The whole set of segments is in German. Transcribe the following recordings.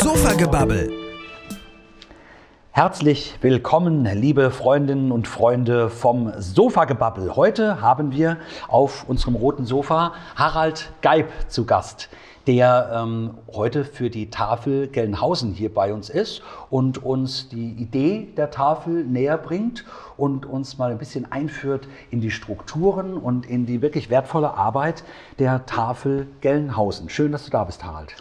Sofagebabbel. Herzlich willkommen, liebe Freundinnen und Freunde vom Sofagebabbel. Heute haben wir auf unserem roten Sofa Harald Geib zu Gast, der ähm, heute für die Tafel Gelnhausen hier bei uns ist und uns die Idee der Tafel näher bringt und uns mal ein bisschen einführt in die Strukturen und in die wirklich wertvolle Arbeit der Tafel Gelnhausen. Schön, dass du da bist, Harald.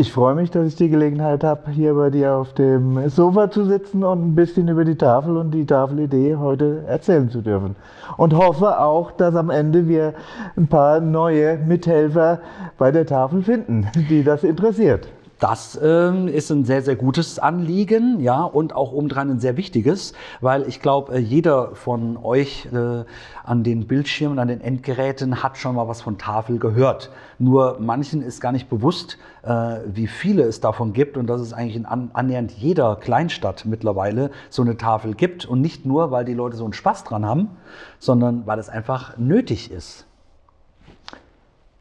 Ich freue mich, dass ich die Gelegenheit habe, hier bei dir auf dem Sofa zu sitzen und ein bisschen über die Tafel und die Tafelidee heute erzählen zu dürfen. Und hoffe auch, dass am Ende wir ein paar neue Mithelfer bei der Tafel finden, die das interessiert. Das ähm, ist ein sehr, sehr gutes Anliegen, ja, und auch obendrein ein sehr wichtiges, weil ich glaube, äh, jeder von euch äh, an den Bildschirmen, an den Endgeräten hat schon mal was von Tafel gehört. Nur manchen ist gar nicht bewusst, äh, wie viele es davon gibt und dass es eigentlich in an, annähernd jeder Kleinstadt mittlerweile so eine Tafel gibt. Und nicht nur, weil die Leute so einen Spaß dran haben, sondern weil es einfach nötig ist.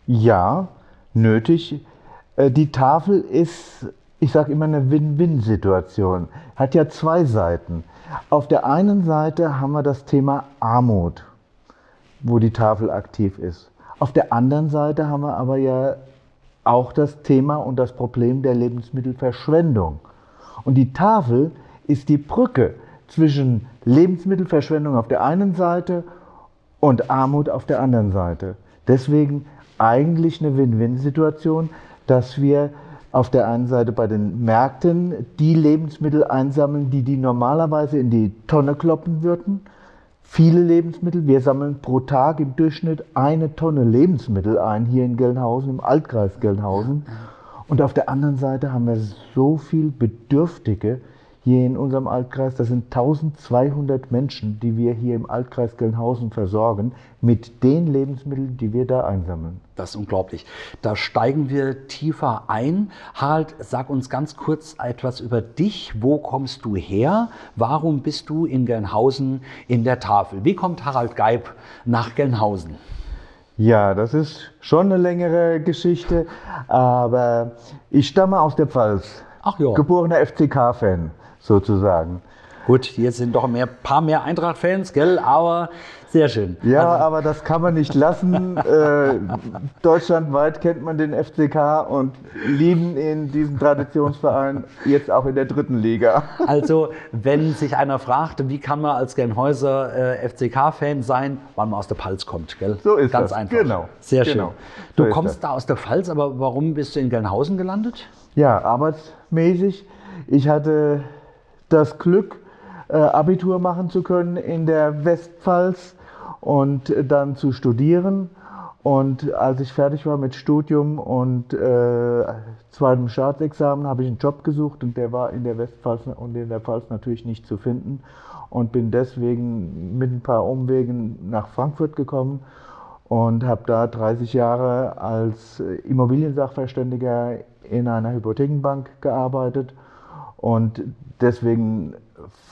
Ja, nötig die Tafel ist, ich sage immer, eine Win-Win-Situation. Hat ja zwei Seiten. Auf der einen Seite haben wir das Thema Armut, wo die Tafel aktiv ist. Auf der anderen Seite haben wir aber ja auch das Thema und das Problem der Lebensmittelverschwendung. Und die Tafel ist die Brücke zwischen Lebensmittelverschwendung auf der einen Seite und Armut auf der anderen Seite. Deswegen eigentlich eine Win-Win-Situation, dass wir auf der einen Seite bei den Märkten die Lebensmittel einsammeln, die die normalerweise in die Tonne kloppen würden. Viele Lebensmittel. Wir sammeln pro Tag im Durchschnitt eine Tonne Lebensmittel ein hier in Gelnhausen, im Altkreis Gelnhausen. Und auf der anderen Seite haben wir so viel Bedürftige, hier in unserem Altkreis. Das sind 1200 Menschen, die wir hier im Altkreis Gelnhausen versorgen, mit den Lebensmitteln, die wir da einsammeln. Das ist unglaublich. Da steigen wir tiefer ein. Harald, sag uns ganz kurz etwas über dich. Wo kommst du her? Warum bist du in Gelnhausen in der Tafel? Wie kommt Harald Geib nach Gelnhausen? Ja, das ist schon eine längere Geschichte, aber ich stamme aus der Pfalz. Ach ja. Geborener FCK-Fan sozusagen. Gut, hier sind doch ein paar mehr Eintracht-Fans, gell? Aber sehr schön. Ja, also, aber das kann man nicht lassen. äh, deutschlandweit kennt man den FCK und lieben in diesem Traditionsverein jetzt auch in der dritten Liga. Also, wenn sich einer fragt, wie kann man als Genhäuser äh, FCK-Fan sein, wann man aus der Pfalz kommt, gell? So ist Ganz das. einfach. Genau. Sehr schön. Genau. Du So ist kommst da aus der Pfalz, aber warum bist du in Gelnhausen gelandet? Ja, arbeitsmäßig. Ich hatte das Glück, äh, Abitur machen zu können in der Westpfalz und dann zu studieren. Und als ich fertig war mit Studium und äh, zweitem Staatsexamen, habe ich einen Job gesucht und der war in der Westpfalz und in der Pfalz natürlich nicht zu finden und bin deswegen mit ein paar Umwegen nach Frankfurt gekommen und habe da 30 Jahre als äh, Immobiliensachverständiger in einer Hypothekenbank gearbeitet und deswegen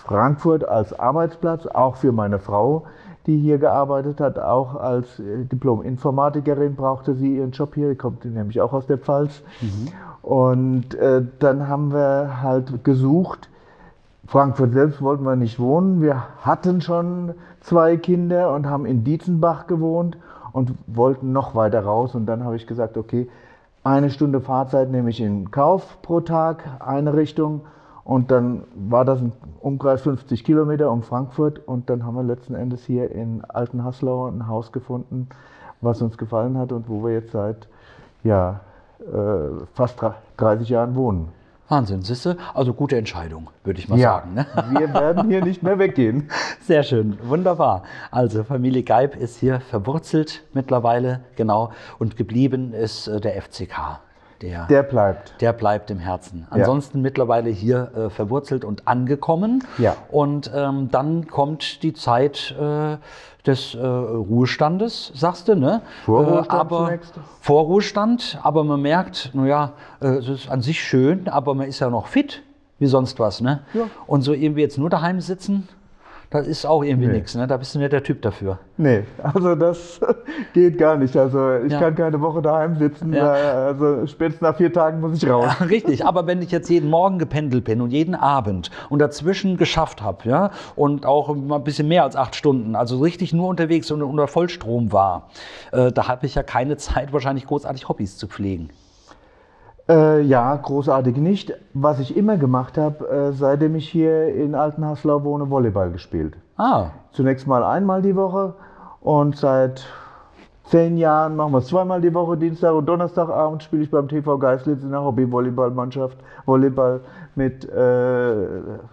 Frankfurt als Arbeitsplatz, auch für meine Frau, die hier gearbeitet hat, auch als äh, Diplom-Informatikerin brauchte sie ihren Job hier, die kommt nämlich auch aus der Pfalz. Und äh, dann haben wir halt gesucht, Frankfurt selbst wollten wir nicht wohnen. Wir hatten schon zwei Kinder und haben in Dietzenbach gewohnt und wollten noch weiter raus. Und dann habe ich gesagt, okay, eine Stunde Fahrzeit nehme ich in Kauf pro Tag, eine Richtung. Und dann war das ein Umkreis 50 Kilometer um Frankfurt. Und dann haben wir letzten Endes hier in Altenhaslau ein Haus gefunden, was uns gefallen hat und wo wir jetzt seit ja, äh, fast 30 Jahren wohnen. Wahnsinn, siehste? Also gute Entscheidung, würde ich mal ja, sagen. Ne? wir werden hier nicht mehr weggehen. Sehr schön, wunderbar. Also Familie Geib ist hier verwurzelt mittlerweile, genau. Und geblieben ist äh, der FCK. Der, Der bleibt. der bleibt im Herzen. Ansonsten mittlerweile hier äh, verwurzelt und angekommen. Ja. Und ähm, dann kommt die Zeit äh, des äh, Ruhestandes, sagst du, ne? Vorruhestand Äh, aber zunächst. Vorruhestand, aber man merkt, naja, äh, es ist an sich schön, aber man ist ja noch fit wie sonst was, ne? Ja. Und so irgendwie jetzt nur daheim sitzen, Das ist auch irgendwie Nee. nichts, ne? Da bist du nicht der Typ dafür. Nee, also das geht gar nicht. Also ich Ja. kann keine Woche daheim sitzen. Ja. da- Also spätestens nach vier Tagen muss ich raus. Ja, richtig, aber wenn ich jetzt jeden Morgen gependelt bin und jeden Abend und dazwischen geschafft habe, ja, und auch mal ein bisschen mehr als acht Stunden, also richtig nur unterwegs und unter Vollstrom war, äh, da habe ich ja keine Zeit, wahrscheinlich großartig Hobbys zu pflegen. Äh, ja, großartig nicht. Was ich immer gemacht habe, äh, seitdem ich hier in Altenhaslau wohne, Volleyball gespielt. Ah, Zunächst mal einmal die Woche und seit zehn Jahren machen wir es zweimal die Woche. Dienstag und Donnerstagabend spiele ich beim TV Geislitz in der Hobby-Volleyballmannschaft Volleyball mit äh,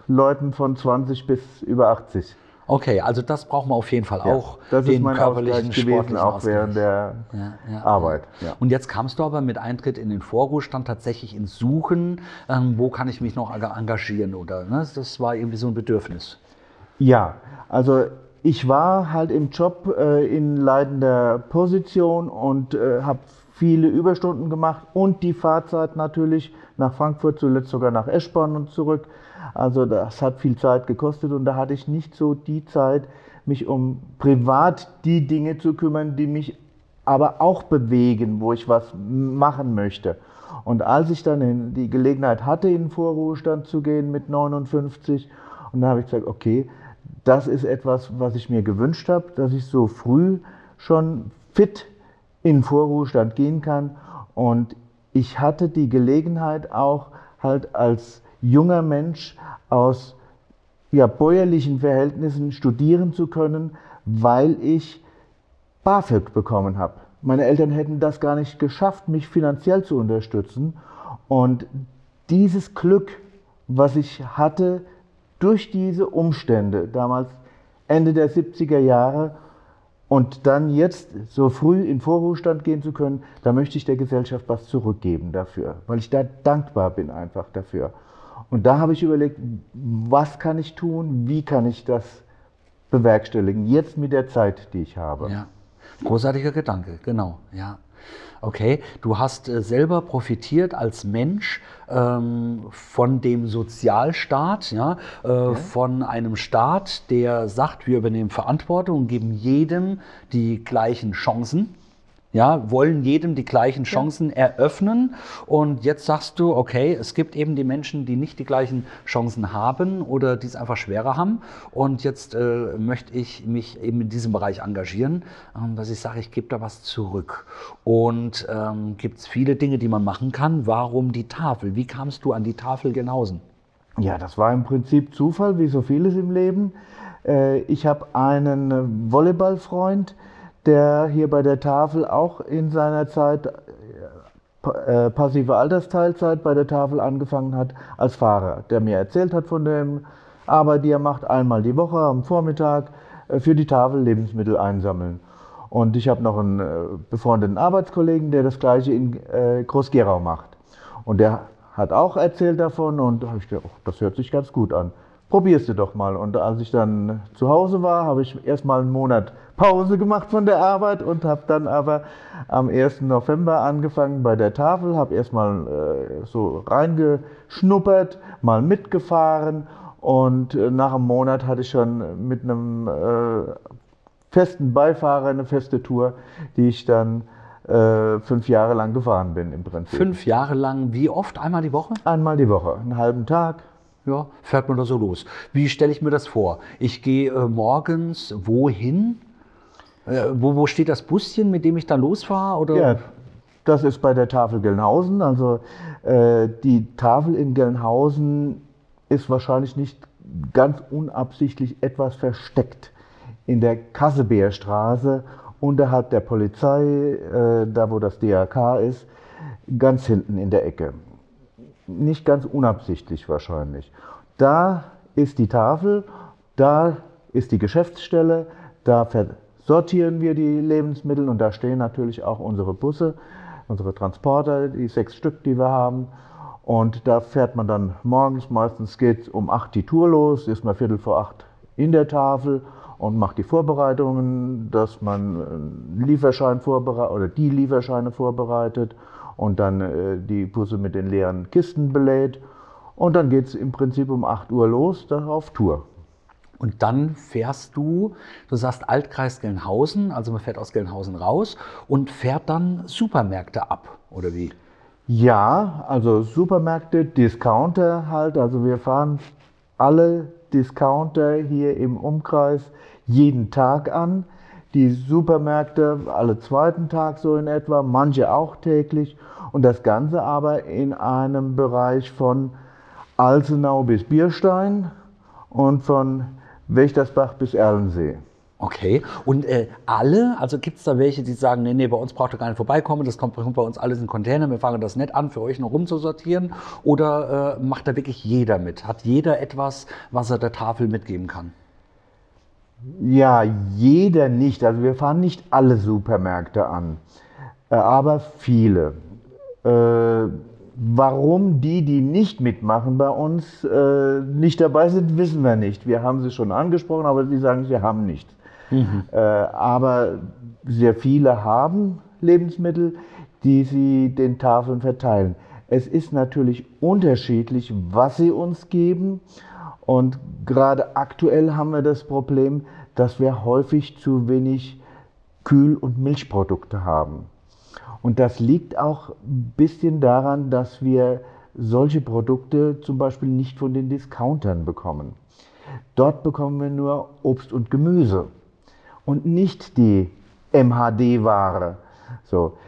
Leuten von 20 bis über 80. okay, also das braucht man auf jeden Fall auch, das den ist mein körperlichen, Ausgleich gewesen, auch Ausgleich. während der Arbeit. Und jetzt kamst du aber mit Eintritt in den Vorruhestand tatsächlich ins Suchen, ähm, wo kann ich mich noch enga- engagieren oder ne? das war irgendwie so ein Bedürfnis. Ja, also ich war halt im Job äh, in leitender Position und äh, habe viele Überstunden gemacht und die Fahrzeit natürlich nach Frankfurt, zuletzt sogar nach Eschborn und zurück. Also das hat viel Zeit gekostet und da hatte ich nicht so die Zeit, mich um privat die Dinge zu kümmern, die mich aber auch bewegen, wo ich was machen möchte. Und als ich dann die Gelegenheit hatte, in den Vorruhestand zu gehen mit 59, und da habe ich gesagt, okay, das ist etwas, was ich mir gewünscht habe, dass ich so früh schon fit in den Vorruhestand gehen kann. Und ich hatte die Gelegenheit auch halt als junger Mensch aus ja, bäuerlichen Verhältnissen studieren zu können, weil ich BAföG bekommen habe. Meine Eltern hätten das gar nicht geschafft, mich finanziell zu unterstützen. Und dieses Glück, was ich hatte durch diese Umstände, damals Ende der 70er Jahre, und dann jetzt so früh in Vorruhestand gehen zu können, da möchte ich der Gesellschaft was zurückgeben dafür, weil ich da dankbar bin einfach dafür. Und da habe ich überlegt, was kann ich tun, wie kann ich das bewerkstelligen, jetzt mit der Zeit, die ich habe. Ja, großartiger Gedanke, genau, ja. Okay, du hast äh, selber profitiert als Mensch ähm, von dem Sozialstaat, ja, äh, von einem Staat, der sagt, wir übernehmen Verantwortung und geben jedem die gleichen Chancen. Ja, wollen jedem die gleichen Chancen eröffnen. Und jetzt sagst du, okay, es gibt eben die Menschen, die nicht die gleichen Chancen haben oder die es einfach schwerer haben. Und jetzt äh, möchte ich mich eben in diesem Bereich engagieren, ähm, dass ich sage, ich gebe da was zurück. Und ähm, gibt es viele Dinge, die man machen kann. Warum die Tafel? Wie kamst du an die Tafel Genausen? Ja, das war im Prinzip Zufall, wie so vieles im Leben. Äh, Ich habe einen äh, Volleyballfreund, der hier bei der Tafel auch in seiner Zeit, äh, äh, passive Altersteilzeit bei der Tafel angefangen hat als Fahrer, der mir erzählt hat von der Arbeit, die er macht, einmal die Woche am Vormittag äh, für die Tafel Lebensmittel einsammeln. Und ich habe noch einen äh, befreundeten Arbeitskollegen, der das gleiche in äh, Groß-Gerau macht. Und der hat auch erzählt davon und da habe ich gedacht, oh, das hört sich ganz gut an. Probierst du doch mal. Und als ich dann zu Hause war, habe ich erstmal einen Monat Pause gemacht von der Arbeit und habe dann aber am 1. November angefangen bei der Tafel, habe erstmal äh, so reingeschnuppert, mal mitgefahren und äh, nach einem Monat hatte ich schon mit einem äh, festen Beifahrer eine feste Tour, die ich dann äh, fünf Jahre lang gefahren bin im Prinzip. Fünf Jahre lang, wie oft? Einmal die Woche? Einmal die Woche, einen halben Tag. Ja, fährt man da so los. Wie stelle ich mir das vor? Ich gehe äh, morgens wohin? Äh, wo, wo steht das Buschen, mit dem ich dann losfahre? Oder? Ja, das ist bei der Tafel Gelnhausen. Also äh, die Tafel in Gelnhausen ist wahrscheinlich nicht ganz unabsichtlich etwas versteckt in der Kassebeerstraße unterhalb der Polizei, äh, da wo das DRK ist, ganz hinten in der Ecke. Nicht ganz unabsichtlich wahrscheinlich. Da ist die Tafel, da ist die Geschäftsstelle, da sortieren wir die Lebensmittel und da stehen natürlich auch unsere Busse, unsere Transporter, die sechs Stück, die wir haben. Und da fährt man dann morgens, meistens geht um 8 die Tour los, ist mal Viertel vor acht in der Tafel und macht die Vorbereitungen, dass man einen Lieferschein vorbereitet oder die Lieferscheine vorbereitet und dann äh, die Busse mit den leeren Kisten belädt. Und dann geht es im Prinzip um 8 Uhr los, dann auf Tour. Und dann fährst du, du sagst Altkreis Gelnhausen, also man fährt aus Gelnhausen raus und fährt dann Supermärkte ab, oder wie? Ja, also Supermärkte, Discounter halt. Also wir fahren alle Discounter hier im Umkreis jeden Tag an. Die Supermärkte alle zweiten Tag so in etwa, manche auch täglich. Und das Ganze aber in einem Bereich von Alzenau bis Bierstein und von Wächtersbach bis Erlensee. Okay, und äh, alle, also gibt es da welche, die sagen, nee, nee, bei uns braucht ihr gar nicht vorbeikommen, das kommt, bei uns alles in Container, wir fangen das nicht an, für euch noch rumzusortieren? Oder äh, macht da wirklich jeder mit? Hat jeder etwas, was er der Tafel mitgeben kann? Ja, jeder nicht. Also wir fahren nicht alle Supermärkte an, äh, aber viele. Äh, Warum die, die nicht mitmachen bei uns, äh, nicht dabei sind, wissen wir nicht. Wir haben sie schon angesprochen, aber die sagen, sie haben nichts. Mhm. Äh, aber sehr viele haben Lebensmittel, die sie den Tafeln verteilen. Es ist natürlich unterschiedlich, was sie uns geben. Und gerade aktuell haben wir das Problem, dass wir häufig zu wenig Kühl- und Milchprodukte haben. Und das liegt auch ein bisschen daran, dass wir solche Produkte zum Beispiel nicht von den Discountern bekommen. Dort bekommen wir nur Obst und Gemüse und nicht die MHD-Ware. So.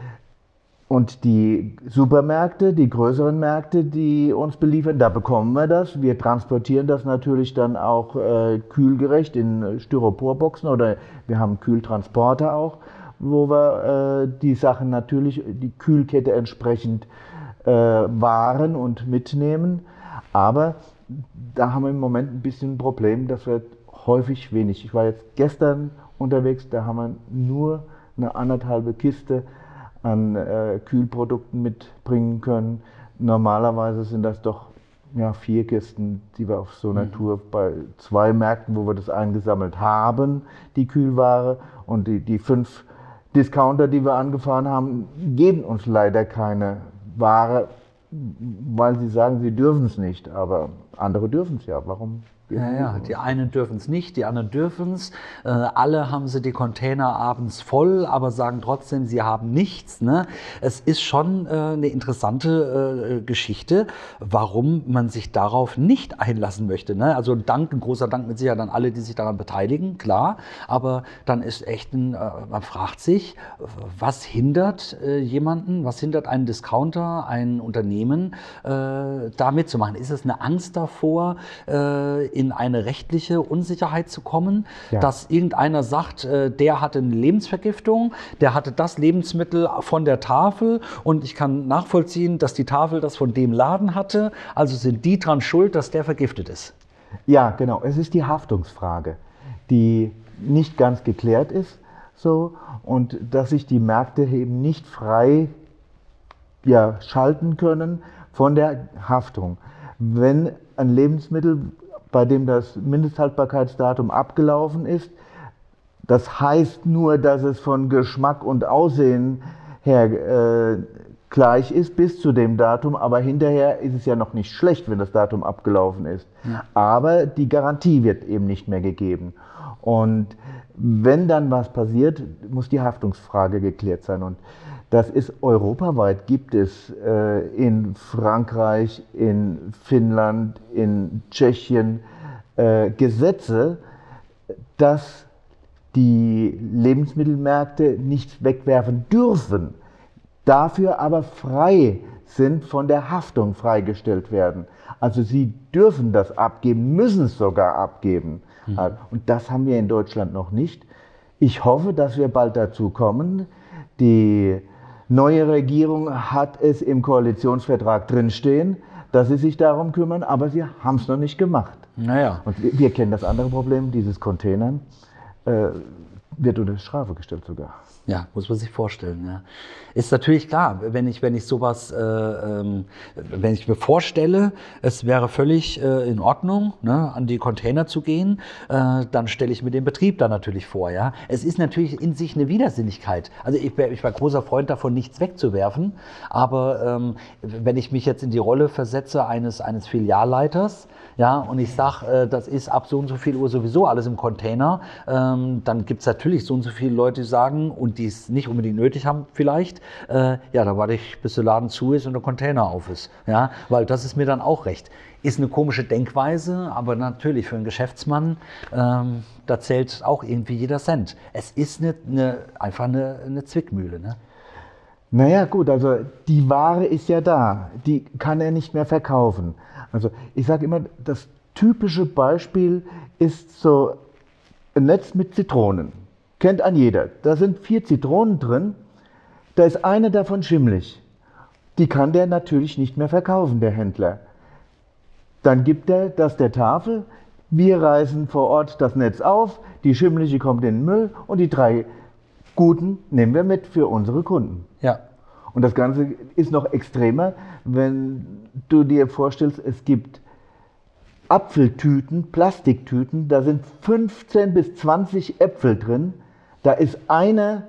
Und die Supermärkte, die größeren Märkte, die uns beliefern, da bekommen wir das. Wir transportieren das natürlich dann auch äh, kühlgerecht in Styroporboxen oder wir haben Kühltransporter auch wo wir äh, die Sachen natürlich, die Kühlkette entsprechend äh, wahren und mitnehmen. Aber da haben wir im Moment ein bisschen ein Problem, dass wir häufig wenig. Ich war jetzt gestern unterwegs, da haben wir nur eine anderthalbe Kiste an äh, Kühlprodukten mitbringen können. Normalerweise sind das doch ja, vier Kisten, die wir auf so einer mhm. Tour bei zwei Märkten, wo wir das eingesammelt haben, die Kühlware und die, die fünf Discounter, die wir angefahren haben, geben uns leider keine Ware, weil sie sagen, sie dürfen es nicht. Aber andere dürfen es ja. Warum ja, ja, die einen dürfen es nicht, die anderen dürfen es. Äh, alle haben sie die Container abends voll, aber sagen trotzdem, sie haben nichts. Ne? Es ist schon äh, eine interessante äh, Geschichte, warum man sich darauf nicht einlassen möchte. Ne? Also Dank, ein großer Dank mit Sicherheit an alle, die sich daran beteiligen, klar. Aber dann ist echt ein, äh, man fragt sich, was hindert äh, jemanden, was hindert einen Discounter, ein Unternehmen, äh, da mitzumachen? Ist es eine Angst davor, in eine rechtliche Unsicherheit zu kommen, ja. dass irgendeiner sagt, äh, der hatte eine Lebensvergiftung, der hatte das Lebensmittel von der Tafel und ich kann nachvollziehen, dass die Tafel das von dem Laden hatte. Also sind die dran schuld, dass der vergiftet ist. Ja, genau. Es ist die Haftungsfrage, die nicht ganz geklärt ist. So, und dass sich die Märkte eben nicht frei ja, schalten können von der Haftung. Wenn ein Lebensmittel bei dem das Mindesthaltbarkeitsdatum abgelaufen ist. Das heißt nur, dass es von Geschmack und Aussehen her äh, gleich ist bis zu dem Datum, aber hinterher ist es ja noch nicht schlecht, wenn das Datum abgelaufen ist. Ja. Aber die Garantie wird eben nicht mehr gegeben. Und wenn dann was passiert, muss die Haftungsfrage geklärt sein. Und das ist europaweit, gibt es äh, in Frankreich, in Finnland, in Tschechien äh, Gesetze, dass die Lebensmittelmärkte nicht wegwerfen dürfen, dafür aber frei sind von der Haftung freigestellt werden. Also sie dürfen das abgeben, müssen es sogar abgeben. Mhm. Und das haben wir in Deutschland noch nicht. Ich hoffe, dass wir bald dazu kommen. Die neue Regierung hat es im Koalitionsvertrag drinstehen, dass sie sich darum kümmern, aber sie haben es noch nicht gemacht. Naja. Und wir, wir, kennen das andere Problem, dieses Containern. Äh, wird unter Strafe gestellt sogar. Ja, muss man sich vorstellen. Ja. Ist natürlich klar, wenn ich, wenn ich sowas, äh, ähm, wenn ich mir vorstelle, es wäre völlig äh, in Ordnung, ne, an die Container zu gehen, äh, dann stelle ich mir den Betrieb da natürlich vor. Ja. Es ist natürlich in sich eine Widersinnigkeit. Also ich, ich war großer Freund davon, nichts wegzuwerfen, aber ähm, wenn ich mich jetzt in die Rolle versetze eines, eines Filialleiters, ja, und ich sage, äh, das ist ab so und so viel Uhr sowieso alles im Container, ähm, dann gibt es natürlich so und so viele Leute, die sagen, und die es nicht unbedingt nötig haben vielleicht, äh, ja, da warte ich, bis der Laden zu ist und der Container auf ist. Ja, weil das ist mir dann auch recht. Ist eine komische Denkweise, aber natürlich für einen Geschäftsmann, ähm, da zählt auch irgendwie jeder Cent. Es ist eine, eine, einfach eine, eine Zwickmühle. Ne? Naja, gut, also die Ware ist ja da, die kann er nicht mehr verkaufen. Also ich sage immer, das typische Beispiel ist so ein Netz mit Zitronen. Kennt an jeder. Da sind vier Zitronen drin, da ist eine davon schimmlig. Die kann der natürlich nicht mehr verkaufen, der Händler. Dann gibt er das der Tafel, wir reißen vor Ort das Netz auf, die schimmlige kommt in den Müll und die drei guten nehmen wir mit für unsere Kunden. Ja. Und das Ganze ist noch extremer, wenn du dir vorstellst, es gibt Apfeltüten, Plastiktüten, da sind 15 bis 20 Äpfel drin. Da ist einer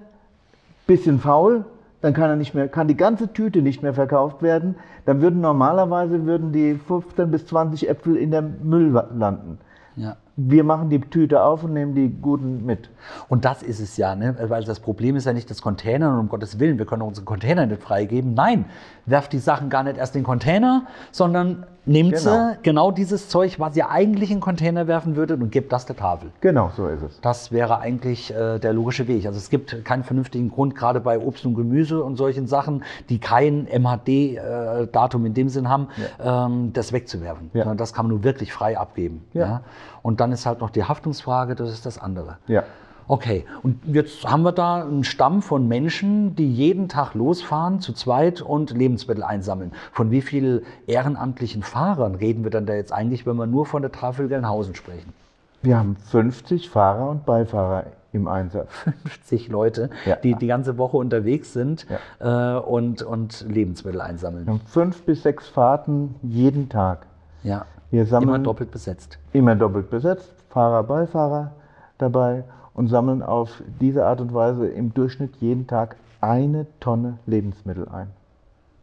bisschen faul, dann kann, er nicht mehr, kann die ganze Tüte nicht mehr verkauft werden. Dann würden normalerweise würden die 15 bis 20 Äpfel in der Müll landen. Ja wir machen die Tüte auf und nehmen die guten mit. Und das ist es ja, ne? weil das Problem ist ja nicht das Container und um Gottes Willen, wir können unsere Container nicht freigeben. Nein, werft die Sachen gar nicht erst in den Container, sondern nehmt genau. sie genau dieses Zeug, was ihr eigentlich in den Container werfen würdet und gebt das der Tafel. Genau, so ist es. Das wäre eigentlich äh, der logische Weg. Also es gibt keinen vernünftigen Grund, gerade bei Obst und Gemüse und solchen Sachen, die kein MHD-Datum äh, in dem Sinn haben, ja. ähm, das wegzuwerfen. Ja. Das kann man nur wirklich frei abgeben. Ja. Und dann ist halt noch die Haftungsfrage, das ist das andere. Ja. Okay, und jetzt haben wir da einen Stamm von Menschen, die jeden Tag losfahren, zu zweit und Lebensmittel einsammeln. Von wie vielen ehrenamtlichen Fahrern reden wir dann da jetzt eigentlich, wenn wir nur von der Tafel Gelnhausen sprechen? Wir haben 50 Fahrer und Beifahrer im Einsatz. 50 Leute, ja. die die ganze Woche unterwegs sind ja. äh, und, und Lebensmittel einsammeln. Wir haben fünf bis sechs Fahrten jeden Tag. Ja. Wir sammeln immer doppelt besetzt. Immer doppelt besetzt, Fahrer, Beifahrer dabei und sammeln auf diese Art und Weise im Durchschnitt jeden Tag eine Tonne Lebensmittel ein.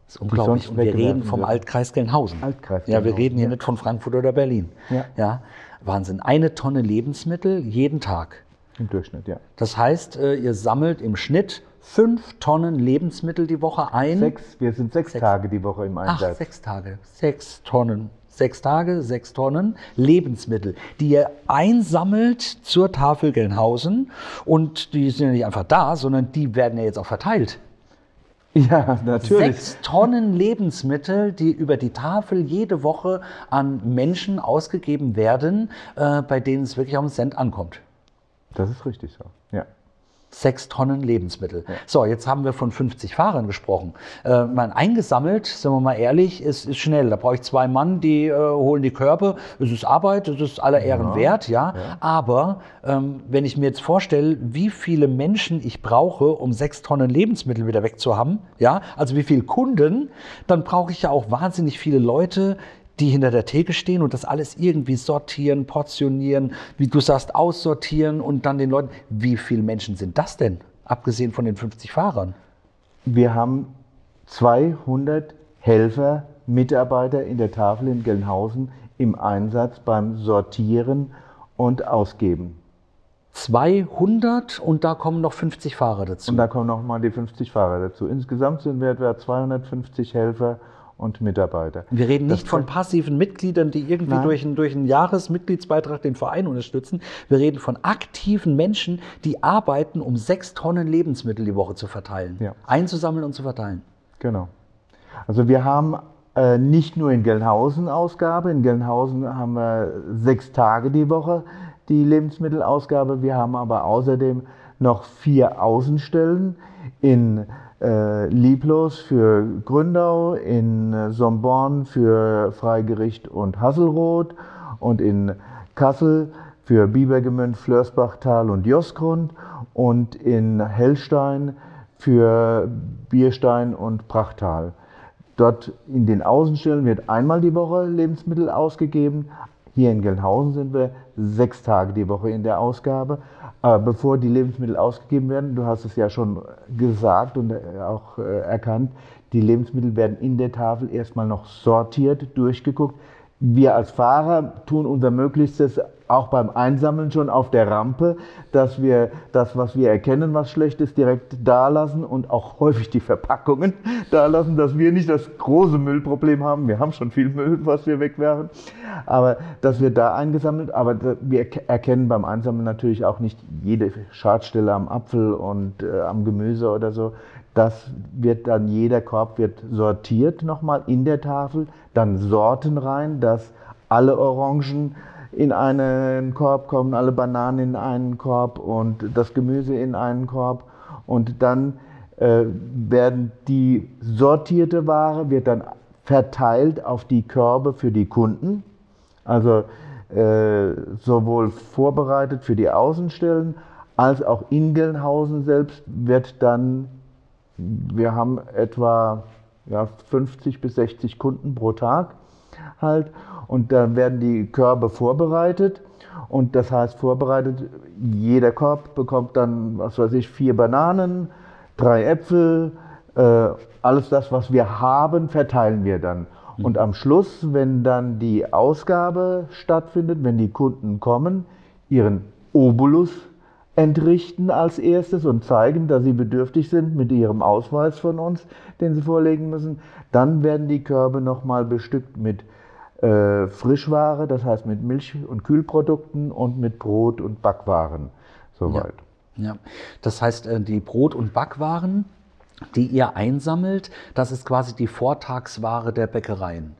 Das ist unglaublich. Und wir reden vom wird. Altkreis Gelnhausen. Altkreis Ja, wir reden hier ja. nicht von Frankfurt oder Berlin. Ja. ja. Wahnsinn. Eine Tonne Lebensmittel jeden Tag. Im Durchschnitt, ja. Das heißt, äh, ihr sammelt im Schnitt fünf Tonnen Lebensmittel die Woche ein. Sechs, wir sind sechs, sechs. Tage die Woche im Einsatz. Ach, sechs Tage. Sechs Tonnen sechs Tage, sechs Tonnen Lebensmittel, die ihr einsammelt zur Tafel Gelnhausen. Und die sind ja nicht einfach da, sondern die werden ja jetzt auch verteilt. Ja, natürlich. Sechs Tonnen Lebensmittel, die über die Tafel jede Woche an Menschen ausgegeben werden, äh, bei denen es wirklich auf den Cent ankommt. Das ist richtig so, ja sechs Tonnen Lebensmittel. Ja. So, jetzt haben wir von 50 Fahrern gesprochen. Äh, man eingesammelt, sagen wir mal ehrlich, ist, ist schnell. Da brauche ich zwei Mann, die äh, holen die Körper. Es ist Arbeit, es ist aller Ehren ja. wert, ja. ja. Aber ähm, wenn ich mir jetzt vorstelle, wie viele Menschen ich brauche, um sechs Tonnen Lebensmittel wieder wegzuhaben, ja, also wie viele Kunden, dann brauche ich ja auch wahnsinnig viele Leute, die hinter der Theke stehen und das alles irgendwie sortieren, portionieren, wie du sagst, aussortieren und dann den Leuten. Wie viele Menschen sind das denn, abgesehen von den 50 Fahrern? Wir haben 200 Helfer, Mitarbeiter in der Tafel in Gelnhausen im Einsatz beim Sortieren und Ausgeben. 200 und da kommen noch 50 Fahrer dazu. Und da kommen noch mal die 50 Fahrer dazu. Insgesamt sind wir etwa 250 Helfer und Mitarbeiter. Wir reden nicht das von passiven Mitgliedern, die irgendwie durch, ein, durch einen Jahresmitgliedsbeitrag den Verein unterstützen. Wir reden von aktiven Menschen, die arbeiten, um sechs Tonnen Lebensmittel die Woche zu verteilen. Ja. Einzusammeln und zu verteilen. Genau. Also wir haben äh, nicht nur in Gelnhausen Ausgabe. In Gelnhausen haben wir sechs Tage die Woche die Lebensmittelausgabe. Wir haben aber außerdem noch vier Außenstellen in äh, Lieblos für Gründau, in Somborn für Freigericht und Hasselroth und in Kassel für Bibergemünd, Flörsbachtal und Josgrund und in Hellstein für Bierstein und Prachtal. Dort in den Außenstellen wird einmal die Woche Lebensmittel ausgegeben. Hier in Gelnhausen sind wir sechs Tage die Woche in der Ausgabe. Aber bevor die Lebensmittel ausgegeben werden, du hast es ja schon gesagt und auch äh, erkannt, die Lebensmittel werden in der Tafel erstmal noch sortiert, durchgeguckt. Wir als Fahrer tun unser Möglichstes, auch beim Einsammeln schon auf der Rampe, dass wir das, was wir erkennen, was schlecht ist, direkt da lassen und auch häufig die Verpackungen da lassen, dass wir nicht das große Müllproblem haben. Wir haben schon viel Müll, was wir wegwerfen, aber dass wir da eingesammelt, aber wir erkennen beim Einsammeln natürlich auch nicht jede Schadstelle am Apfel und äh, am Gemüse oder so. Das wird dann, jeder Korb wird sortiert nochmal in der Tafel, dann Sorten rein, dass alle Orangen in einen Korb kommen, alle Bananen in einen Korb und das Gemüse in einen Korb. Und dann äh, werden die sortierte Ware wird dann verteilt auf die Körbe für die Kunden. Also äh, sowohl vorbereitet für die Außenstellen als auch in Gelnhausen selbst wird dann, wir haben etwa ja, 50 bis 60 Kunden pro Tag halt und dann werden die Körbe vorbereitet. Und das heißt vorbereitet, jeder Korb bekommt dann, was weiß ich, vier Bananen, drei Äpfel, äh, alles das, was wir haben, verteilen wir dann. Mhm. Und am Schluss, wenn dann die Ausgabe stattfindet, wenn die Kunden kommen, ihren Obolus entrichten als erstes und zeigen, dass sie bedürftig sind mit ihrem Ausweis von uns, den sie vorlegen müssen, dann werden die Körbe nochmal bestückt mit äh, Frischware, das heißt mit Milch- und Kühlprodukten und mit Brot und Backwaren. Soweit. Ja. ja. Das heißt, äh, die Brot- und Backwaren, die ihr einsammelt, das ist quasi die Vortagsware der Bäckereien.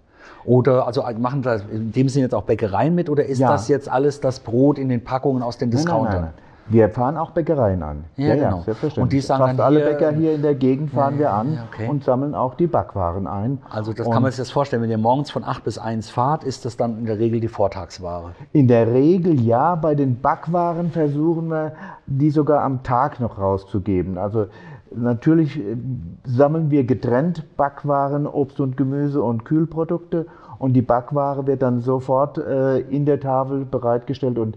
Oder also machen da in dem Sinne jetzt auch Bäckereien mit oder ist ja. das jetzt alles das Brot in den Packungen aus den Discountern? Nein, nein, nein. Wir fahren auch Bäckereien an. Ja, ja, genau. selbstverständlich. Und die sagen Fast alle Bäcker hier in der Gegend fahren ja, wir an okay. und sammeln auch die Backwaren ein. Also das und kann man sich das vorstellen, wenn ihr morgens von 8 bis 1 fahrt, ist das dann in der Regel die Vortagsware? In der Regel ja. Bei den Backwaren versuchen wir, die sogar am Tag noch rauszugeben. Also natürlich äh, sammeln wir getrennt Backwaren, Obst und Gemüse und Kühlprodukte und die Backware wird dann sofort äh, in der Tafel bereitgestellt und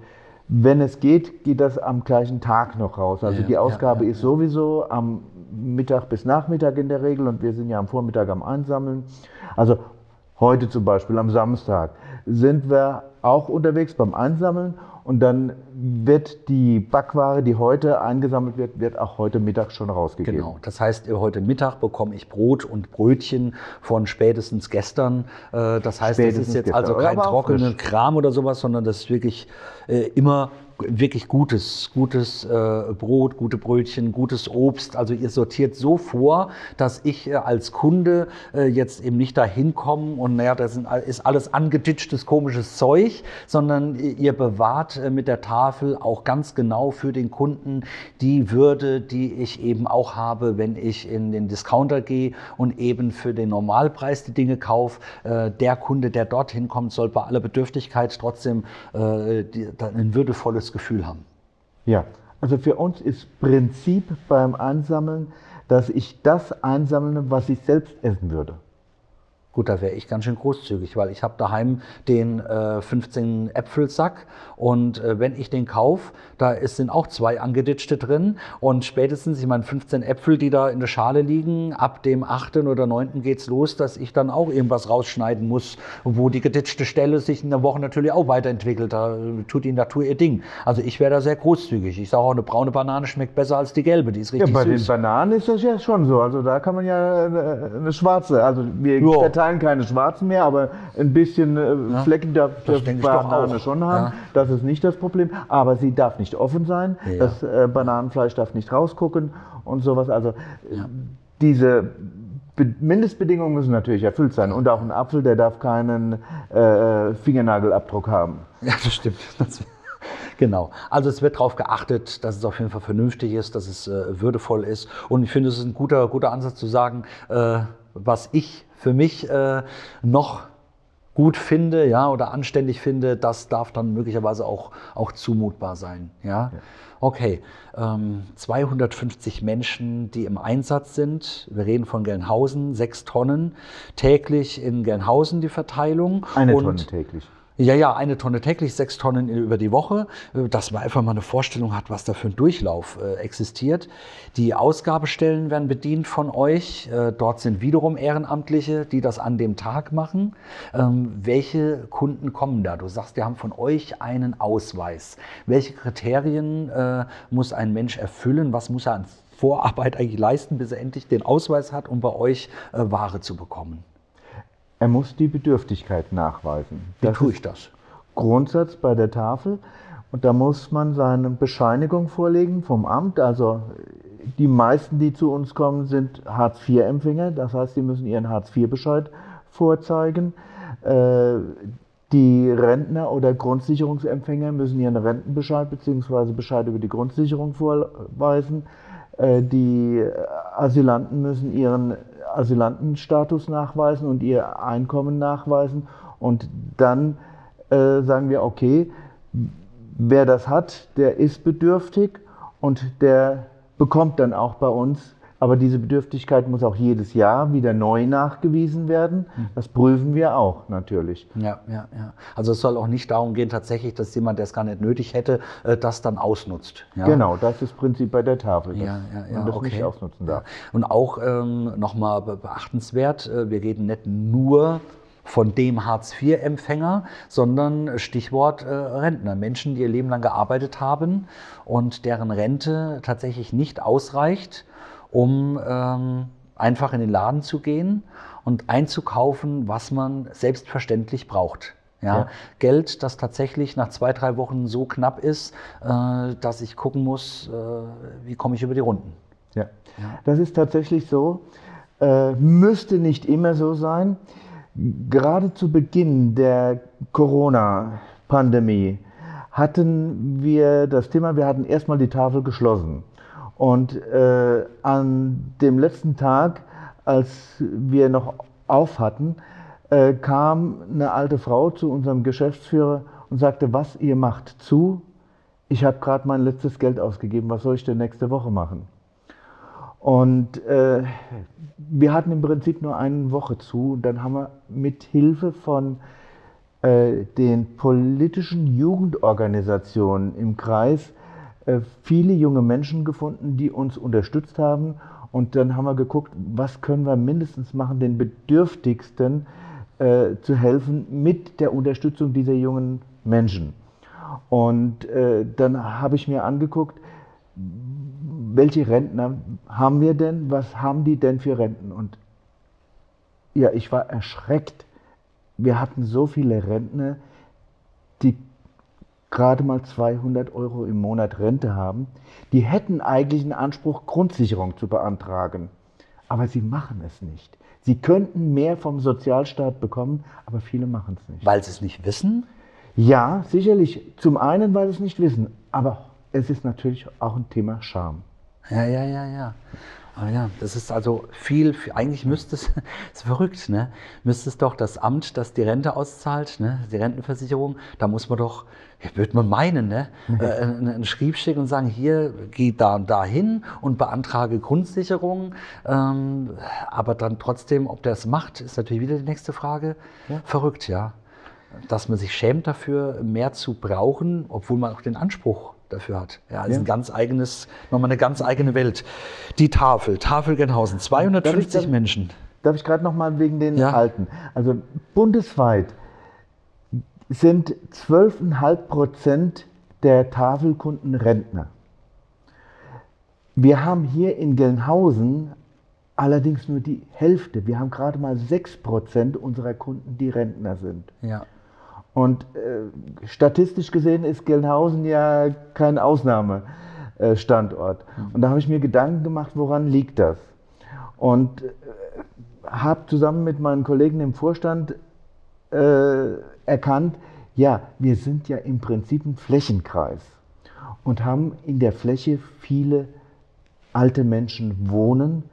wenn es geht, geht das am gleichen Tag noch raus. Also ja, die Ausgabe ja, ja, ist sowieso am Mittag bis Nachmittag in der Regel und wir sind ja am Vormittag am Einsammeln. Also heute zum Beispiel am Samstag sind wir auch unterwegs beim Einsammeln und dann wird die Backware, die heute eingesammelt wird, wird auch heute Mittag schon rausgegeben. Genau, das heißt, heute Mittag bekomme ich Brot und Brötchen von spätestens gestern. Äh, das heißt, spätestens das ist jetzt also kein trockener Kram oder sowas, sondern das ist wirklich äh, immer wirklich gutes, gutes äh, Brot, gute Brötchen, gutes Obst. Also ihr sortiert so vor, dass ich äh, als Kunde äh, jetzt eben nicht dahin komme und naja, das ist alles angeditschtes, komisches Zeug, sondern ihr bewahrt äh, mit der Tafel auch ganz genau für den Kunden die Würde, die ich eben auch habe, wenn ich in den Discounter gehe und eben für den Normalpreis die Dinge kaufe. Äh, der Kunde, der dorthin kommt, soll bei aller Bedürftigkeit trotzdem äh, die, ein würdevolles Gefühl haben. Ja, also für uns ist Prinzip beim Einsammeln, dass ich das einsammle, was ich selbst essen würde. Gut, da wäre ich ganz schön großzügig, weil ich habe daheim den äh, 15 Äpfelsack und äh, wenn ich den kaufe, da ist, sind auch zwei angeditschte drin und spätestens, ich meine 15 Äpfel, die da in der Schale liegen, ab dem 8. oder 9. geht es los, dass ich dann auch irgendwas rausschneiden muss, wo die geditschte Stelle sich in der Woche natürlich auch weiterentwickelt. Da tut die Natur ihr Ding. Also ich wäre da sehr großzügig. Ich sage auch, eine braune Banane schmeckt besser als die gelbe, die ist richtig ja, bei süß. den Bananen ist das ja schon so. Also da kann man ja eine, eine schwarze, also wir jo verteilen keine schwarzen mehr, aber ein bisschen äh, ja, Flecken darf das Banane schon haben. Ja. Das ist nicht das Problem. Aber sie darf nicht offen sein. Ja. Das äh, Bananenfleisch darf nicht rausgucken und sowas. Also diese Mindestbedingungen müssen natürlich erfüllt sein. Und auch ein Apfel, der darf keinen äh, Fingernagelabdruck haben. Ja, das stimmt. Das Genau. Also es wird darauf geachtet, dass es auf jeden Fall vernünftig ist, dass es äh, würdevoll ist. Und ich finde, es ist ein guter, guter Ansatz zu sagen, äh, was ich für mich äh, noch gut finde, ja, oder anständig finde, das darf dann möglicherweise auch, auch zumutbar sein, ja. ja. Okay, ähm, 250 Menschen, die im Einsatz sind. Wir reden von Gelnhausen, sechs Tonnen täglich in Gelnhausen die Verteilung. Eine Tonne täglich. Ja, ja, eine Tonne täglich, sechs Tonnen über die Woche, äh, dass man einfach mal eine Vorstellung hat, was da für ein Durchlauf äh, existiert. Die Ausgabestellen werden bedient von euch. Äh, dort sind wiederum Ehrenamtliche, die das an dem Tag machen. Ähm, welche Kunden kommen da? Du sagst, die haben von euch einen Ausweis. Welche Kriterien muss ein Mensch erfüllen? Was muss er an Vorarbeit eigentlich leisten, bis er endlich den Ausweis hat, um bei euch Ware zu bekommen? Er muss die Bedürftigkeit nachweisen. Wie das tue ich das? Grundsatz bei der Tafel. Und da muss man seine Bescheinigung vorlegen vom Amt. Also die meisten, die zu uns kommen, sind Hartz-IV-Empfänger. Das heißt, sie müssen ihren Hartz-IV-Bescheid vorzeigen. Äh, die Rentner oder Grundsicherungsempfänger müssen ihren Rentenbescheid bzw. Bescheid über die Grundsicherung vorweisen. Äh, die Asylanten müssen ihren Asylantenstatus nachweisen und ihr Einkommen nachweisen. Und dann äh, sagen wir, okay, wer das hat, der ist bedürftig und der bekommt dann auch bei uns aber diese Bedürftigkeit muss auch jedes Jahr wieder neu nachgewiesen werden. Hm. Das prüfen wir auch natürlich. Ja, ja, ja. Also es soll auch nicht darum gehen, tatsächlich, dass jemand, der es gar nicht nötig hätte, äh, das dann ausnutzt. Ja? Genau, das ist das Prinzip bei der Tafel, dass ja, ja, ja, man das okay. nicht ausnutzen darf. Und auch ähm, nochmal beachtenswert, äh, wir reden nicht nur von dem Hartz-IV-Empfänger, sondern Stichwort äh, Rentner. Menschen, die ihr Leben lang gearbeitet haben und deren Rente tatsächlich nicht ausreicht, um ähm, einfach in den Laden zu gehen und einzukaufen, was man selbstverständlich braucht. Ja, ja, Geld, das tatsächlich nach zwei, drei Wochen so knapp ist, äh, dass ich gucken muss, äh, wie komme ich über die Runden. Ja, ja. das ist tatsächlich so. Äh, müsste nicht immer so sein. Gerade zu Beginn der Corona-Pandemie hatten wir das Thema, wir hatten erstmal die Tafel geschlossen. Und äh, an dem letzten Tag, als wir noch auf hatten, äh, kam eine alte Frau zu unserem Geschäftsführer und sagte, was ihr macht zu, ich habe gerade mein letztes Geld ausgegeben, was soll ich denn nächste Woche machen? Und äh, wir hatten im Prinzip nur eine Woche zu. Und dann haben wir mit Hilfe von äh, den politischen Jugendorganisationen im Kreis viele junge Menschen gefunden, die uns unterstützt haben. Und dann haben wir geguckt, was können wir mindestens machen, den Bedürftigsten äh, zu helfen mit der Unterstützung dieser jungen Menschen. Und äh, dann habe ich mir angeguckt, welche Rentner haben wir denn, was haben die denn für Renten? Und ja, ich war erschreckt. Wir hatten so viele Rentner, die gerade mal 200 Euro im Monat Rente haben, die hätten eigentlich einen Anspruch, Grundsicherung zu beantragen. Aber sie machen es nicht. Sie könnten mehr vom Sozialstaat bekommen, aber viele machen es nicht. Weil sie es nicht wissen? Ja, sicherlich. Zum einen, weil sie es nicht wissen, aber es ist natürlich auch ein Thema Scham. Ja, ja, ja, ja. Ah ja, das ist also viel, eigentlich müsste es, ist verrückt, ne? Müsste es doch das Amt, das die Rente auszahlt, ne? die Rentenversicherung, da muss man doch, würde man meinen, ne? Mhm. Äh, einen Schrieb schicken und sagen, hier, geh da und da hin und beantrage Grundsicherung. Ähm, aber dann trotzdem, ob der es macht, ist natürlich wieder die nächste Frage. Ja. Verrückt, ja. Dass man sich schämt dafür, mehr zu brauchen, obwohl man auch den Anspruch dafür hat. Ja, ist ein ganz eigenes, nochmal eine ganz eigene Welt. Die Tafel, Tafel Genhausen, 250 darf ich, Menschen. Darf ich gerade nochmal wegen den ja. Alten? Also bundesweit sind 12,5 Prozent der Tafelkunden Rentner. Wir haben hier in Gelnhausen allerdings nur die Hälfte. Wir haben gerade mal 6 Prozent unserer Kunden, die Rentner sind. Ja. Und äh, statistisch gesehen ist Gelnhausen ja kein Ausnahmestandort. Mhm. Und da habe ich mir Gedanken gemacht, woran liegt das? Und äh, habe zusammen mit meinen Kollegen im Vorstand äh, erkannt, ja, wir sind ja im Prinzip ein Flächenkreis und haben in der Fläche viele alte Menschen wohnen,